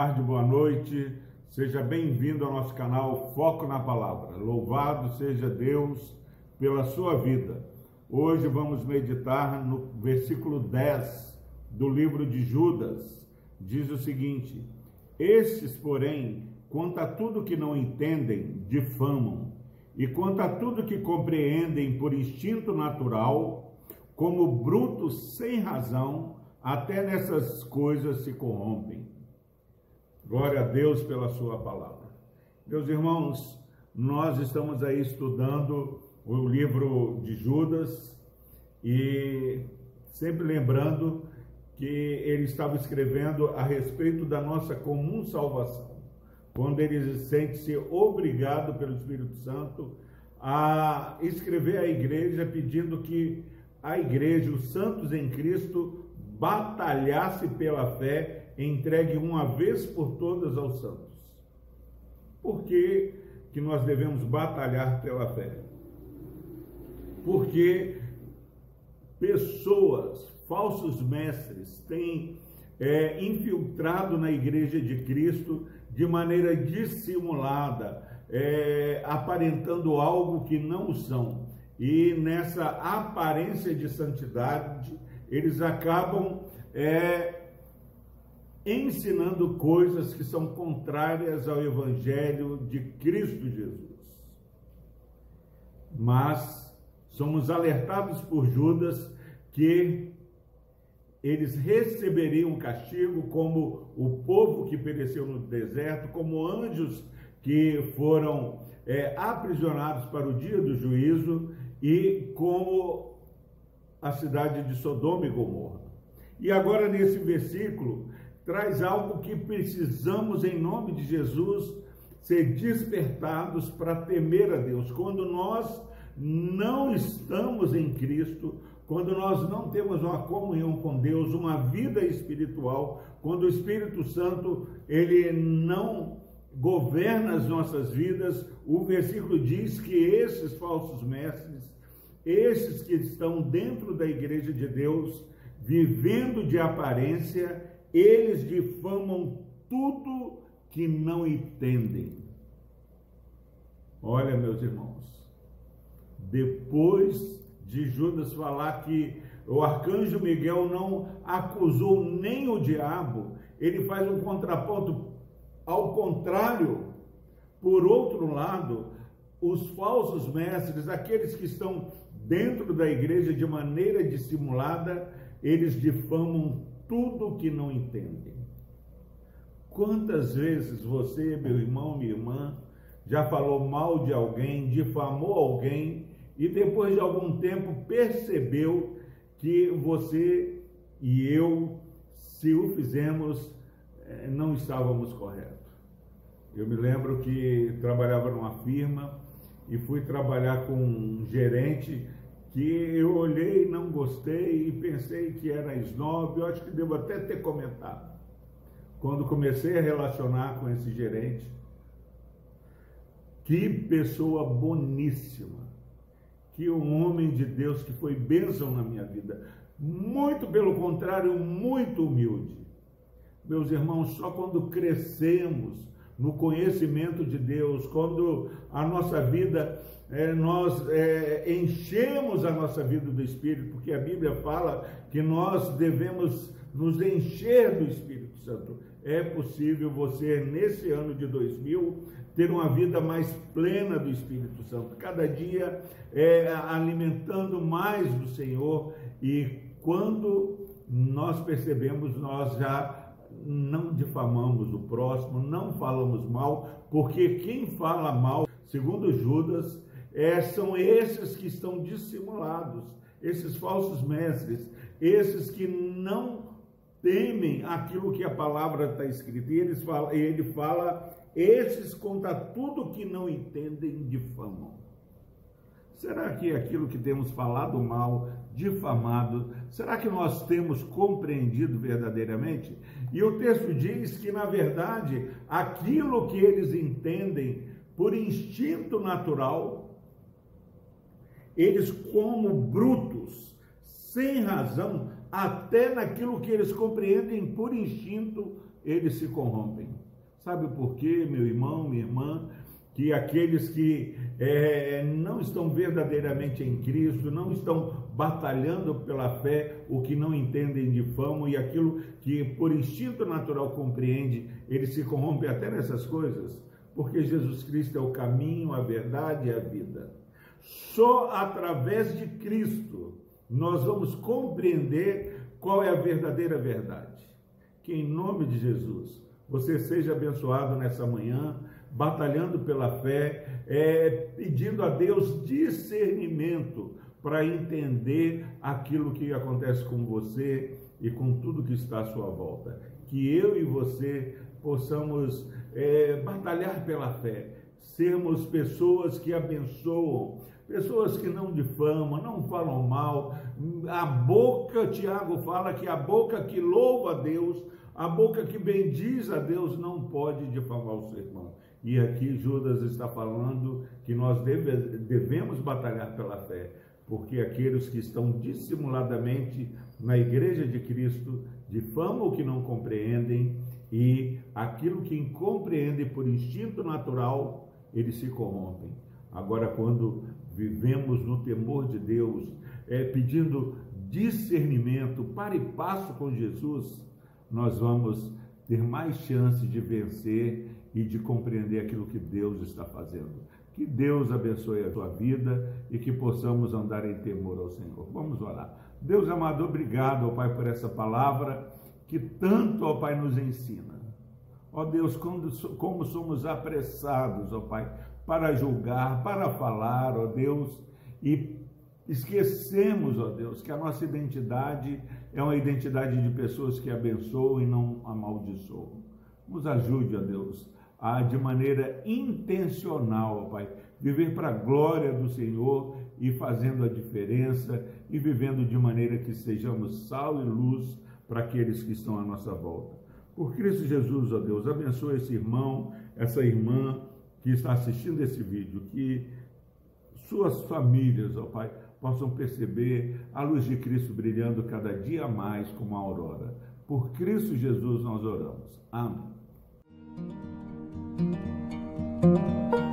tarde, boa noite. Seja bem-vindo ao nosso canal Foco na Palavra. Louvado seja Deus pela sua vida. Hoje vamos meditar no versículo 10 do livro de Judas. Diz o seguinte: Estes, porém, quanto a tudo que não entendem, difamam, e quanto a tudo que compreendem por instinto natural, como brutos sem razão, até nessas coisas se corrompem. Glória a Deus pela sua palavra. Meus irmãos, nós estamos aí estudando o livro de Judas e sempre lembrando que ele estava escrevendo a respeito da nossa comum salvação, quando ele sente-se obrigado pelo Espírito Santo a escrever à igreja pedindo que a igreja, os santos em Cristo, batalhasse pela fé, entregue uma vez por todas aos santos. Por que, que nós devemos batalhar pela fé? Porque pessoas, falsos mestres, têm é, infiltrado na igreja de Cristo de maneira dissimulada, é, aparentando algo que não são. E nessa aparência de santidade, eles acabam é, ensinando coisas que são contrárias ao Evangelho de Cristo Jesus. Mas somos alertados por Judas que eles receberiam castigo como o povo que pereceu no deserto, como anjos que foram é, aprisionados para o dia do juízo e como a cidade de Sodoma e Gomorra. E agora, nesse versículo, traz algo que precisamos, em nome de Jesus, ser despertados para temer a Deus. Quando nós não estamos em Cristo, quando nós não temos uma comunhão com Deus, uma vida espiritual, quando o Espírito Santo ele não governa as nossas vidas, o versículo diz que esses falsos mestres esses que estão dentro da igreja de Deus, vivendo de aparência, eles difamam tudo que não entendem. Olha, meus irmãos, depois de Judas falar que o arcanjo Miguel não acusou nem o diabo, ele faz um contraponto ao contrário. Por outro lado, os falsos mestres, aqueles que estão dentro da igreja de maneira dissimulada, eles difamam tudo que não entendem. Quantas vezes você, meu irmão, minha irmã, já falou mal de alguém, difamou alguém e depois de algum tempo percebeu que você e eu, se o fizemos, eh, não estávamos corretos. Eu me lembro que trabalhava numa firma e fui trabalhar com um gerente que eu olhei, não gostei e pensei que era snob, eu acho que devo até ter comentado. Quando comecei a relacionar com esse gerente, que pessoa boníssima, que um homem de Deus que foi bênção na minha vida, muito pelo contrário, muito humilde. Meus irmãos, só quando crescemos no conhecimento de Deus, quando a nossa vida, é, nós é, enchemos a nossa vida do Espírito, porque a Bíblia fala que nós devemos nos encher do Espírito Santo. É possível você, nesse ano de 2000, ter uma vida mais plena do Espírito Santo, cada dia é, alimentando mais do Senhor, e quando nós percebemos, nós já não difamamos o próximo, não falamos mal, porque quem fala mal, segundo Judas, é, são esses que estão dissimulados, esses falsos mestres, esses que não temem aquilo que a palavra está escrita. E eles fala, ele fala, esses contra tudo que não entendem difamam. Será que aquilo que temos falado mal, difamado, será que nós temos compreendido verdadeiramente? E o texto diz que, na verdade, aquilo que eles entendem por instinto natural, eles, como brutos, sem razão, até naquilo que eles compreendem por instinto eles se corrompem. Sabe por quê, meu irmão, minha irmã? Que aqueles que é, não estão verdadeiramente em Cristo, não estão batalhando pela fé, o que não entendem de fama e aquilo que por instinto natural compreende, eles se corrompem até nessas coisas, porque Jesus Cristo é o caminho, a verdade e a vida. Só através de Cristo nós vamos compreender qual é a verdadeira verdade. Que em nome de Jesus você seja abençoado nessa manhã, batalhando pela fé, é, pedindo a Deus discernimento para entender aquilo que acontece com você e com tudo que está à sua volta. Que eu e você possamos é, batalhar pela fé, sermos pessoas que abençoam, pessoas que não difamam, não falam mal. A boca, Tiago fala que a boca que louva a Deus, a boca que bendiz a Deus não pode difamar o seu irmão. E aqui Judas está falando que nós deve, devemos batalhar pela fé, porque aqueles que estão dissimuladamente na igreja de Cristo difamam o que não compreendem e aquilo que compreendem por instinto natural, eles se corrompem. Agora, quando vivemos no temor de Deus, é, pedindo discernimento, para e passo com Jesus, nós vamos ter mais chance de vencer e de compreender aquilo que Deus está fazendo. Que Deus abençoe a tua vida e que possamos andar em temor ao Senhor. Vamos orar. Deus amado, obrigado, ó Pai, por essa palavra que tanto, ó Pai, nos ensina. Ó Deus, como, somos apressados, ó Pai, para julgar, para falar, ó Deus, e esquecemos, ó Deus, que a nossa identidade é uma identidade de pessoas que abençoam e não amaldiçoam. Nos ajude, ó Deus, a de maneira intencional, Pai, viver para a glória do Senhor e fazendo a diferença e vivendo de maneira que sejamos sal e luz para aqueles que estão à nossa volta. Por Cristo Jesus, ó Deus, abençoe esse irmão, essa irmã que está assistindo esse vídeo, que suas famílias, ó Pai, possam perceber a luz de Cristo brilhando cada dia mais como a aurora. Por Cristo Jesus nós oramos. Amém. Thank you.